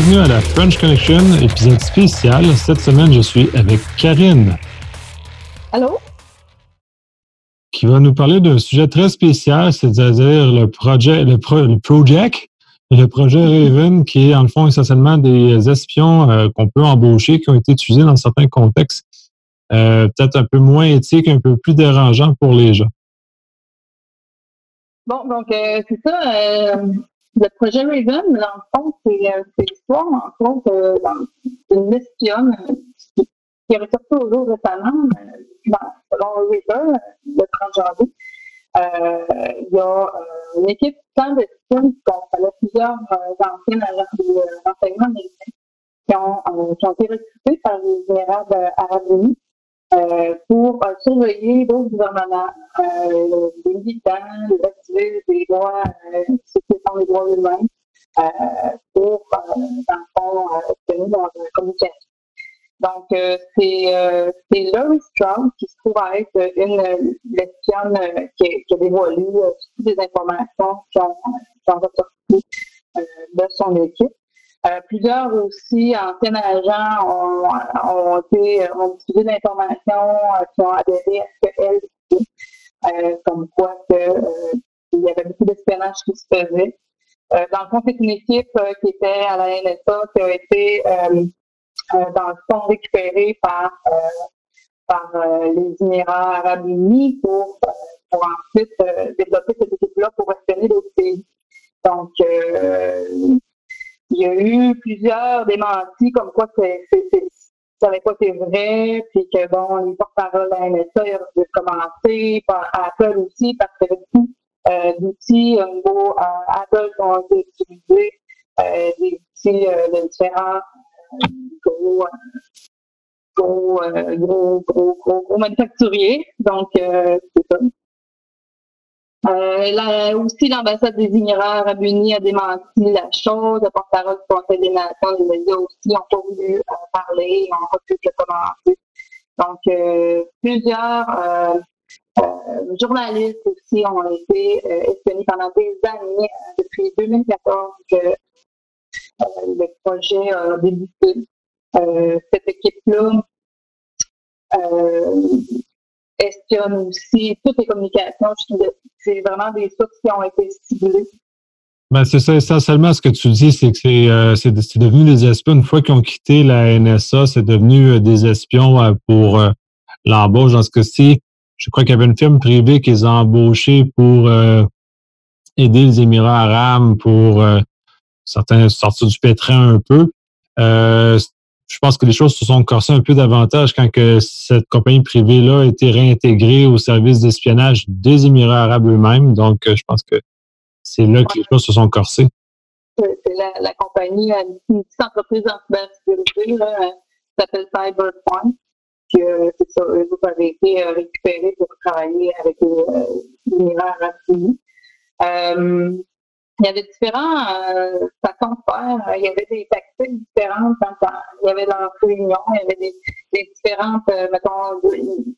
bienvenue à la French Connection, épisode spécial. Cette semaine, je suis avec Karine. Allô? Qui va nous parler d'un sujet très spécial, c'est-à-dire le projet, le, project, le projet Raven, qui est en le fond essentiellement des espions euh, qu'on peut embaucher, qui ont été utilisés dans certains contextes, euh, peut-être un peu moins éthiques, un peu plus dérangeants pour les gens. Bon, donc euh, c'est ça le projet Raven, dans le fond, c'est euh, l'histoire, entre autres, euh, d'une espionne qui, qui est ressortie au jour récemment, euh, selon River, le 30 janvier. Euh, il y a euh, une équipe clandestine qui comprenait plusieurs euh, anciens agents de renseignement américains qui ont, qui ont été recrutés par les Émirats arabes unis euh, pour euh, surveiller d'autres gouvernements, euh, des militants, les activistes des droits, ceux qui sont les droits humains, pour, dans le fond, obtenir leur communication. Donc, c'est c'est Laurie Strong qui se trouve à être une lesbienne qui, qui, a dévoilé toutes les informations qui ont, qui ont ressorti de son équipe. Euh, plusieurs aussi anciens agents ont, ont, été, ont utilisé l'information, euh, qui ont adhéré à ce qu'elle dit, euh, comme quoi que, euh, il y avait beaucoup d'espionnage qui se faisait. dans le fond, c'est une équipe qui était à la NSA qui a été, dans le fond, récupérée par, par les Émirats arabes unis pour, pour ensuite développer cette équipe-là pour espionner d'autres pays. Donc, il y a eu plusieurs démentis comme quoi c'est, ça n'avait pas été vrai, puis que bon, les porte-paroles la NSA ont commencé, par Apple aussi, parce que beaucoup euh, d'outils au niveau euh, Apple qui ont été utilisés, euh, des outils euh, de différents euh, gros, gros, gros, gros, gros, gros, manufacturiers. Donc, c'est ça. Euh, là, aussi, l'ambassade des Émirats arabes unis a démenti la chose. Le porte-parole du Conseil des Nations, les médias aussi n'ont pas voulu euh, parler, n'ont pas pu le commenter. Donc, euh, plusieurs euh, euh, journalistes aussi ont été espionnés pendant des années, depuis 2014 que le projet a débuté. cette équipe-là espionne aussi toutes les communications. C'est vraiment des sources qui ont été ciblées. Ben, c'est ça, essentiellement, ce que tu dis, c'est que c'est, euh, devenu des espions. Une fois qu'ils ont quitté la NSA, c'est devenu euh, des espions euh, pour l'embauche. Dans ce cas-ci, je crois qu'il y avait une firme privée qui les a embauchés pour aider les Émirats arabes pour certains sortir du pétrin un peu je pense que les choses se sont corsées un peu davantage quand que cette compagnie privée-là a été réintégrée au service d'espionnage des Émirats arabes eux-mêmes. Donc, euh, je pense que c'est là que les choses se sont corsées. C'est la, compagnie, une petite entreprise en cybersécurité, là, s'appelle Cyberpoint. Que c'est ça, eux avaient été euh, récupérés pour travailler avec les Émirats arabes unis. Euh, il y avait différentes euh, façons de faire. Il y avait des tactiques différentes. il y avait dans réunion, il y avait des, des différentes, euh, mettons,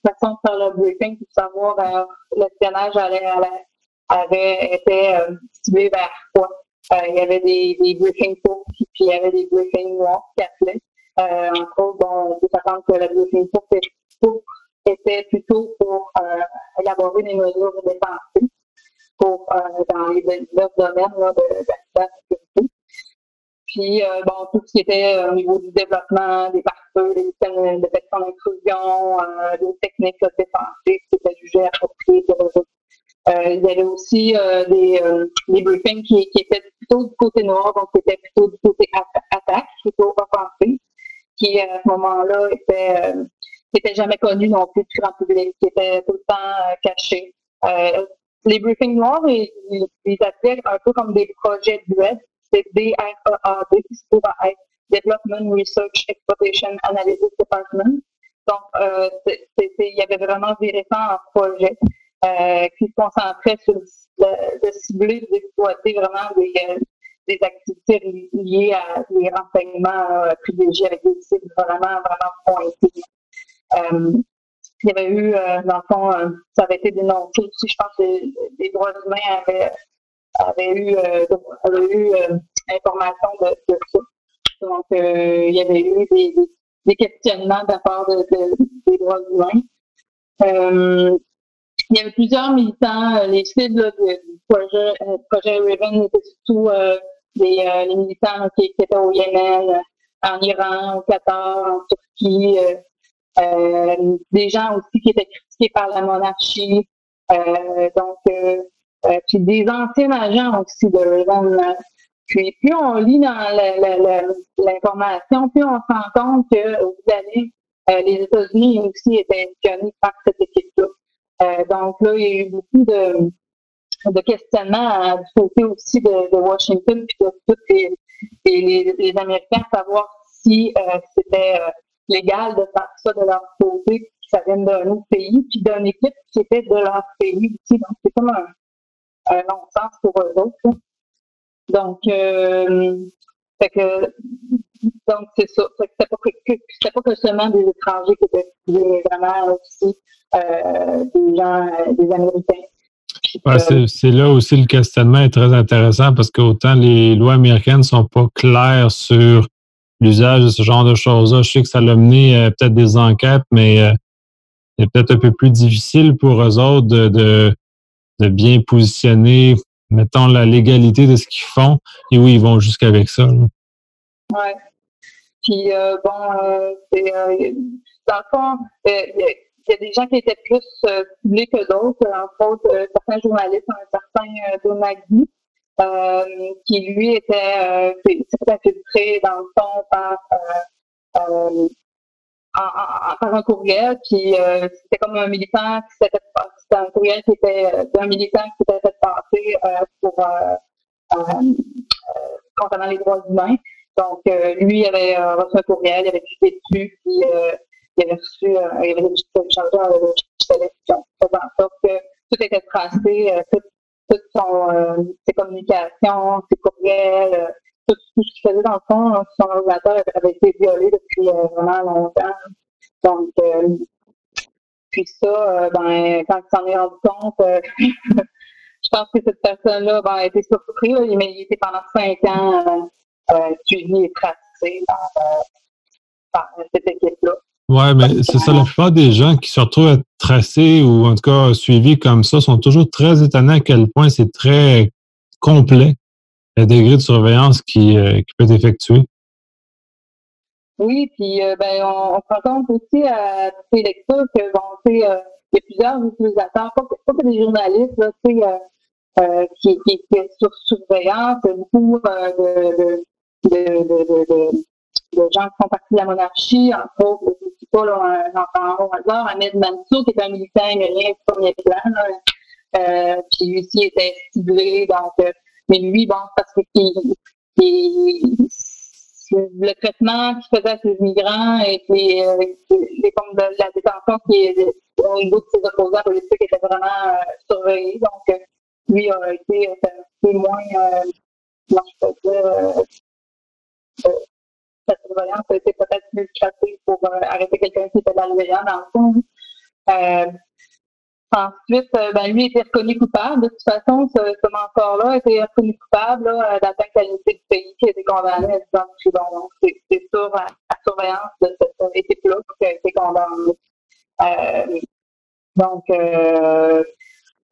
façons de faire le briefing pour savoir euh, l'espionnage allait, allait, avait été euh, ciblé vers quoi. Euh, il y avait des, des briefings courts, puis il y avait des briefings noirs qui appelaient. Euh, entre autres, bon, on peut s'attendre que le briefing court était plutôt pour élaborer des mesures défensives pour, euh, dans les divers domaines là, de, de la sécurité. Puis, euh, bon, tout ce qui était euh, au niveau du développement des pare-feux, des systèmes de détection d'intrusion, des techniques défensives qui étaient jugées appropriées pour eux. Euh, il y avait aussi euh, des, euh, des briefings qui, qui étaient plutôt du côté noir, donc qui étaient plutôt du côté attaque, plutôt offensif, qui à ce moment-là étaient, euh, étaient jamais connus non plus du grand public, qui étaient tout le temps cachés les briefings noirs, ils, ils appellent un peu comme des projets web. C'est DREAD, qui se trouve à être Development Research Exploitation Analysis Department. Donc, euh, il y avait vraiment des récents projets euh, qui se concentraient sur de cibler, d'exploiter vraiment des, euh, des activités liées à des renseignements euh, privilégiés avec des cibles vraiment, vraiment pointés. Euh, il y avait eu, euh, dans le fond, euh, ça avait été dénoncé aussi, je pense que les, droits humains avaient, avaient eu, euh, avaient eu information de, de, ça. Donc, il y avait eu des, questionnements de la part des droits humains. il y avait plusieurs militants. Les cibles du projet, projet Raven étaient surtout les, les, militants qui, étaient au Yémen, en Iran, au Qatar, en Turquie. Des gens aussi qui étaient critiqués par la monarchie. donc, euh, puis des anciens agents aussi de Raven. Puis plus on lit dans l'information, plus on se rend compte que au bout euh, les États-Unis aussi étaient questionnés par cette équipe-là. Euh, donc là, il y a eu beaucoup de, de questionnements du côté aussi de, Washington puis de tous les, les, les, Américains, savoir si euh, c'était euh, légal de faire ça de leur côté, que ça vienne d'un autre pays, puis d'une équipe qui était de leur pays aussi. Donc c'est comme un, un non-sens pour eux autres. Donc, euh, fait que, donc c'est ça. C'était pas, que, pas que seulement des étrangers qui étaient mais vraiment aussi euh, des gens, euh, des Américains. Ouais, c'est là aussi le questionnement est très intéressant parce qu'autant les lois américaines ne sont pas claires sur l'usage de ce genre de choses-là. Je sais que ça a mené peut-être des enquêtes, mais c'est peut-être un peu plus difficile pour eux autres de de bien positionner, mettons, la légalité de ce qu'ils font et où ils vont jusqu'avec ça. Oui. Puis, euh, bon, euh, c'est, euh, dans le fond, il y, a des gens qui étaient plus ciblés que d'autres, entre autres certains journalistes, un certain qui lui était, s'est infiltré dans le fond par en, par un courriel, puis euh, c'était comme un militant qui s'était c'était un courriel qui était euh, d'un militant qui s'était fait passer euh, pour concernant les droits humains. Donc lui avait reçu un courriel, il avait cliqué dessus, puis il avait reçu, il avait téléchargé un logiciel faisant en sorte que tout était tracé, toutes son, ses communications, ses courriels, tout ce qu'il faisait dans le fond, hein, son ordinateur avait été violé depuis euh, vraiment longtemps. Donc, euh, puis ça, euh, ben, quand il s'en est rendu compte, je pense que cette personne-là ben, a été surpris, mais il était pendant cinq ans suivi et tracé par, cette équipe-là. Oui, mais c'est ça, la plupart des gens qui se retrouvent tracés ou en tout cas suivis comme ça sont toujours très étonnés à quel point c'est très complet le degré de surveillance qui, euh, qui peut être effectué. Oui, puis euh, ben, on, se rend compte aussi à ces lectures que bon, euh, il y a plusieurs utilisateurs, pas, pas que des journalistes, là, qui, qui, est sur surveillance, beaucoup de, gens qui font partie de la monarchie, entre autres, un hasard, Ahmed Mansour, qui est un militant américain de premier plan, là, puis lui aussi était ciblé, donc mais lui, bon, parce que le traitement qu'il faisait à ses migrants et puis euh, formes de la détention qui est au niveau de ses opposants politiques était vraiment euh, surveillé. Donc, euh, lui a été peu moins, je sa surveillance a été peut-être plus chassée pour arrêter quelqu'un qui était malveillant dans le fond. Ensuite, euh, ben, lui était reconnu coupable. De toute façon, ce, mentor-là été reconnu coupable euh, d'atteinte à l'unité du pays qui a été condamné à 10 ans de prison. Donc, c'est sur la, surveillance de cette équipe-là qui a été condamné. Euh, donc, euh,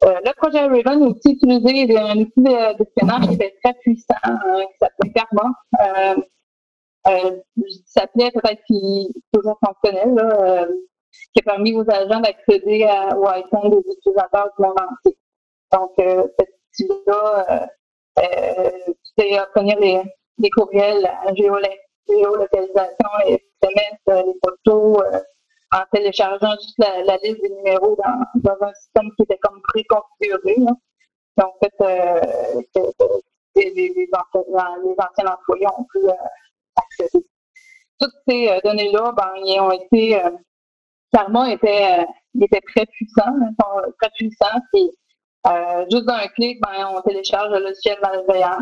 euh, le projet Raven a aussi utilisé un outil d'espionnage qui était très puissant, hein, qui s'appelait Karma. Euh, s'appelait peut-être qu'il toujours fonctionnel, là, qui a permis aux agents d'accéder au iPhone des utilisateurs du monde entier. Donc, euh, cet outil-là, euh, euh, c'est obtenir les, les courriels, la géolocalisation, les SMS, euh, les photos, euh, en téléchargeant juste la, la, liste des numéros dans, dans un système qui était comme préconfiguré. Donc, en fait, les, les, les, anciens, les anciens employés ont pu Toutes ces données-là, ben, ils ont été Karma était, euh, il était très puissant, très puissant. Puis, euh, juste d'un clic, ben, on télécharge le logiciel malveillant.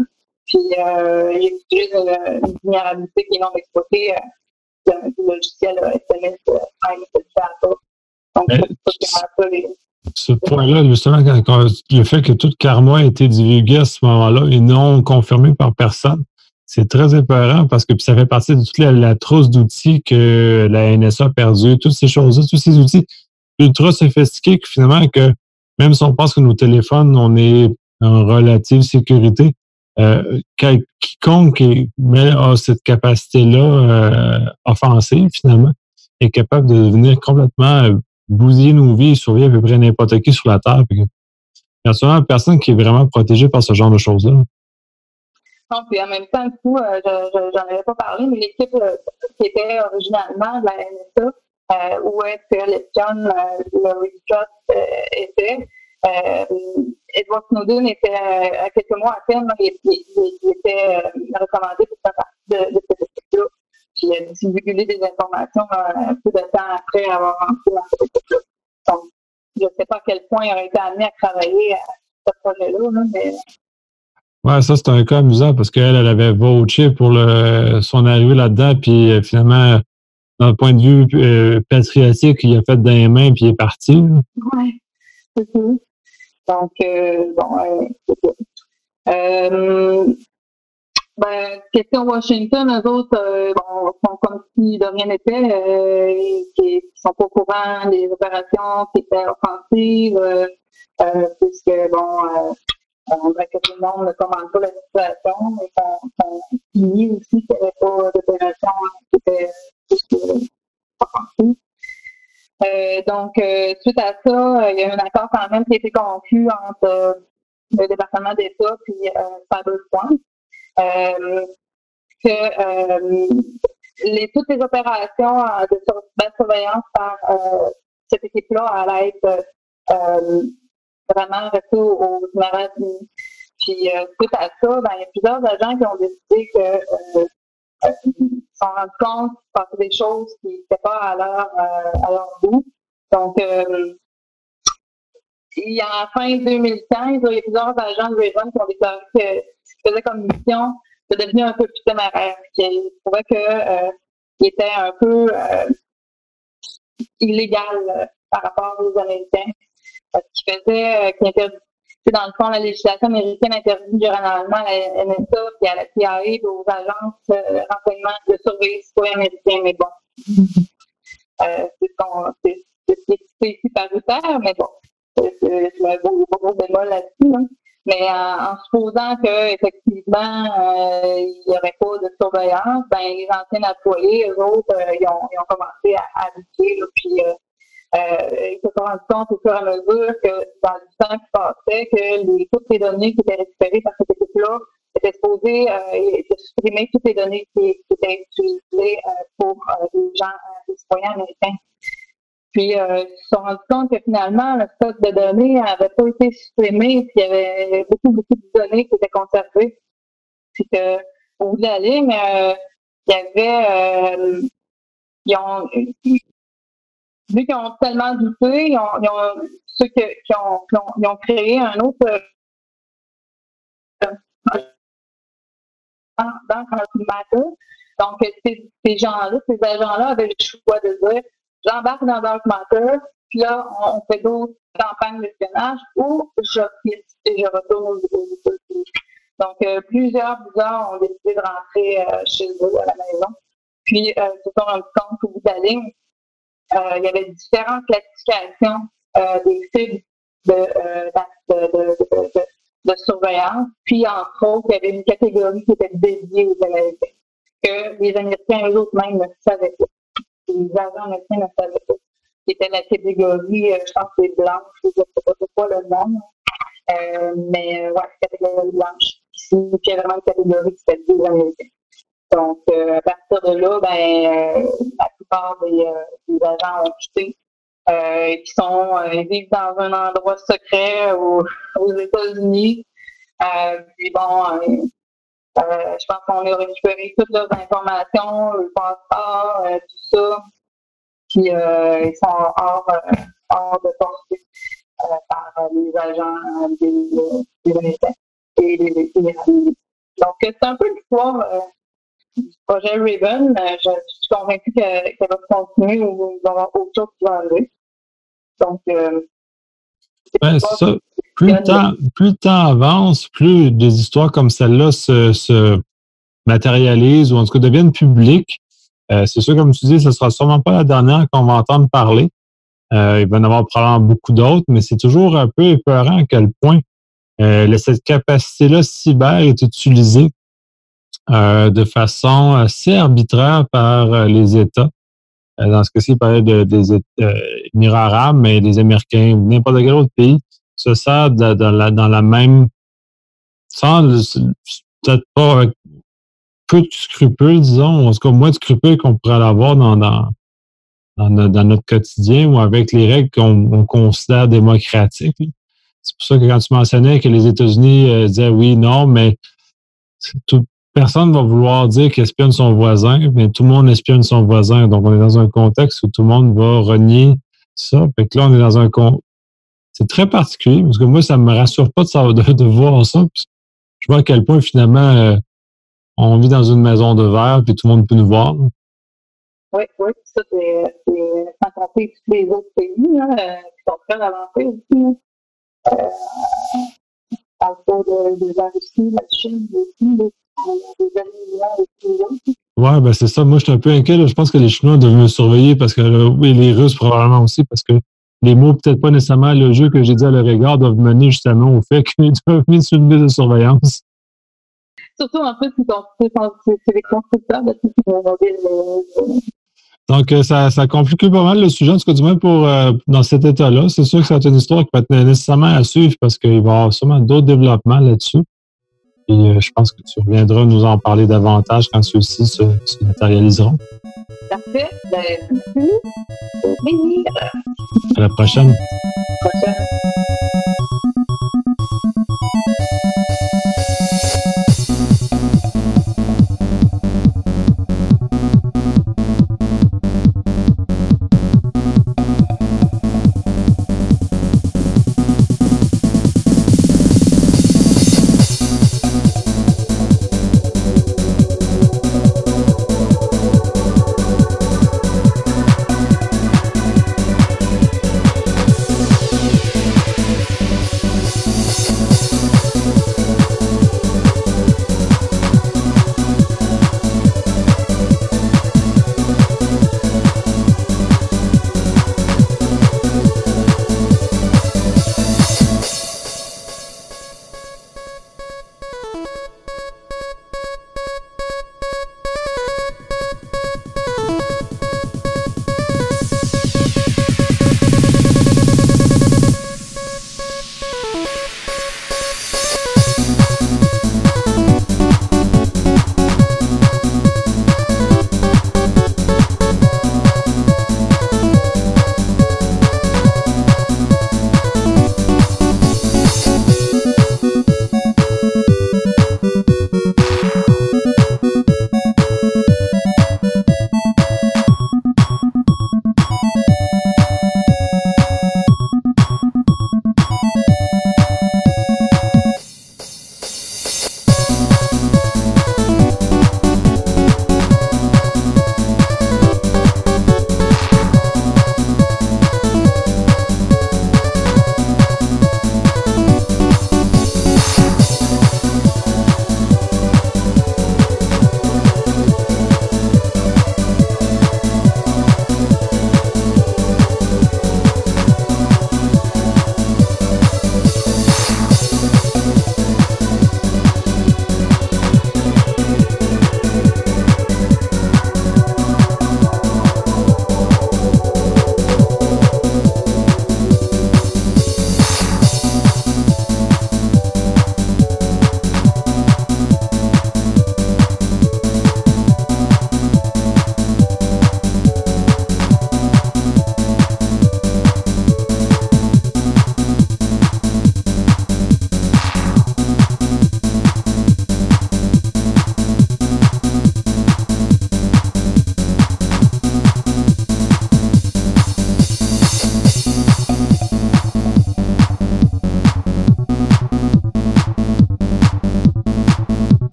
Puis, euh, il utilise une, une vulnérabilité qui est non exploitée euh, du logiciel SMS Prime Donc, ce point-là, justement, quand, le fait que tout Karma a été divulgué à ce moment-là et non confirmé par personne, c'est très épeurant parce que ça fait partie de toute la, trousse d'outils que la NSA a perdu, toutes ces choses-là, tous ces outils ultra sophistiqués que finalement, que même si on pense que nos téléphones, on est en relative sécurité, euh, quiconque a cette capacité-là euh, offensive, finalement, est capable de venir complètement euh, bousiller nos vies et surveiller à peu près n'importe qui sur la Terre. Il y a souvent personne qui est vraiment protégée par ce genre de choses-là. Non, puis en même temps, du coup, euh, j'en avais pas parlé, mais l'équipe euh, qui était originalement de la NSA, euh, où est-ce que l'espion euh, Laurie Trust était, Edward Snowden était à quelques mois à peine, il, il, était recommandé pour faire partie de, cette équipe-là. Il a divulgué des informations peu de temps après avoir rentré dans cette équipe-là. Donc, je ne sais pas à quel point il aurait été amené à travailler à ce projet-là, mais Ouais, ça, c'est un cas amusant parce qu'elle, elle avait vouché pour le, son arrivée là-dedans, puis euh, finalement, d'un point de vue euh, patriotique, il a fait dans les mains, puis il est parti. Oui, c'est ça. Donc, euh, bon, c'est ça. Euh, ben, question Washington, eux autres, bon, sont comme si de rien n'était, euh, qui sont pas au courant des opérations qui étaient offensives, puisque, bon, on dirait que tout le monde ne commande pas la situation, mais qu'on finit aussi qu'il n'y avait pas d'opération qui était euh, donc, euh, suite à ça, euh, il y a un accord quand même qui a été conclu entre le département d'État et Cyberpoint, que les, toutes les opérations de surveillance par cette équipe-là allaient être vraiment rester aux, aux Puis euh, suite à ça, ben, il y a plusieurs agents qui ont décidé que euh, euh se sont rendus compte qu'il se passait des choses qui n'étaient pas à leur, euh, à leur goût. Donc, euh, il y a en fin 2015, il y a plusieurs agents de Raven qui ont déclaré que ce qu'ils faisaient comme mission de devenir un peu plus téméraire, qu'ils trouvaient que il était un peu illégal par rapport aux Américains qui faisait, euh, qui dans le fond, la législation américaine interdit généralement à la NSA et à la CIA et aux agences euh, renseignement de surveiller citoyens américains, mais bon. euh, c'est c'est ici paritaire, mais bon, c'est un gros, gros bémol là-dessus. Hein. Mais en, en, supposant qu'effectivement, euh, il n'y aurait pas de surveillance, ben les anciens employés, eux autres, euh, ils, ont, commencé à, habiter, puis euh, euh, ils se sont rendus compte au fur et à mesure que dans le temps qui passait, que les, toutes les données qui étaient récupérées par cette équipe-là étaient supposées euh, de supprimer toutes les données qui, étaient utilisées euh, pour euh, les gens, euh, les citoyens américains. Puis euh, ils se sont rendus compte que finalement, le stock de données n'avait pas été supprimé, puis il y avait beaucoup, beaucoup de données qui étaient conservées. Puis que, au bout de la ligne, euh, il y avait ils ont vu qu'ils ont tellement douté, ils ont, ceux qui, ont, qui, ils ont créé un autre euh, dans Matter. Donc, ces, ces gens-là, ces agents-là avaient le choix de dire j'embarque dans Dark Matter, puis là, on, fait d'autres campagnes d'espionnage ou je quitte et je retourne aux États-Unis. Donc, euh, plusieurs, plusieurs ont décidé de rentrer euh, chez eux à la maison. Puis, euh, se sont rendus compte qu'au bout de la ligne, euh, il y avait différentes classifications euh, des cibles euh, de, de, de, surveillance. Puis, entre autres, il y avait une catégorie qui était dédiée aux Américains, que les Américains eux-mêmes même ne savaient pas. Les agents américains ne savaient pas. C'était la catégorie, je pense que c'est blanche, je ne sais pas c'est quoi le nom. Euh, mais ouais, catégorie blanche. Puis, il y a vraiment une catégorie qui était des Américains. Donc, euh, à partir de là, ben, euh, la plupart des, euh, des, agents ont quitté. Euh, qui sont ils vivent dans un endroit secret aux, aux États-Unis. puis bon, je pense qu'on a récupéré toutes leurs informations, le passeport, tout ça. Puis ils sont hors, hors de portée par les agents des, des, et des, des, Donc, c'est un peu l'histoire projet Raven, je, suis convaincue qu'elle va continuer ou il va y avoir autre chose qui va arriver. Donc, euh, ben, ça. Plus le, temps, plus temps avance, plus des histoires comme celle-là se, se matérialisent ou en tout cas deviennent publiques, euh, c'est sûr, comme tu dis, ce sera sûrement pas la dernière qu'on va entendre parler. Euh, il va y en avoir probablement beaucoup d'autres, mais c'est toujours un peu épeurant à quel point euh, cette capacité-là cyber est utilisée de façon assez arbitraire par les États. dans ce cas-ci, il parlait de, des Émirats arabes, mais des Américains n'importe quel autre pays se sert dans, la, dans la même sans peut-être pas avec peu de scrupules, disons, en tout cas moins de scrupules qu'on pourrait avoir dans, dans, dans, notre quotidien ou avec les règles qu'on considère démocratiques. C'est pour ça que quand tu mentionnais que les États-Unis euh, disaient oui, non, mais tout, personne va vouloir dire qu'il espionne son voisin, mais tout le monde espionne son voisin. Donc, on est dans un contexte où tout le monde va renier ça. Fait que là, on est dans un con... C'est très particulier, parce que moi, ça me rassure pas de, savoir, de, voir ça. Je vois à quel point, finalement, euh, on vit dans une maison de verre, puis tout le monde peut nous voir. Oui, oui, ça, c'est sans compter tous les autres pays hein, euh, qui sont très avancés aussi. Hein. Euh, parle pas de, de la Russie, la Chine aussi, Ouais, ben c'est ça. Moi, je suis un peu inquiet. Je pense que les Chinois doivent me surveiller parce que, oui, les Russes probablement aussi, parce que les mots, peut-être pas nécessairement le jeu que j'ai dit à leur égard, doivent mener justement au fait qu'ils doivent mettre sur une liste de surveillance. Surtout en plus, c'est les constructeurs de tout mobiles. Donc, euh, ça, ça complique pas mal le sujet, en tout cas, du moins pour, euh, dans cet état-là. C'est sûr que c'est une histoire qui va être nécessairement à suivre parce qu'il va y avoir sûrement d'autres développements là-dessus. Et euh, je pense que tu reviendras nous en parler davantage quand ceux-ci se, se, matérialiseront. Parfait. Ben, merci. À la prochaine. À la prochaine.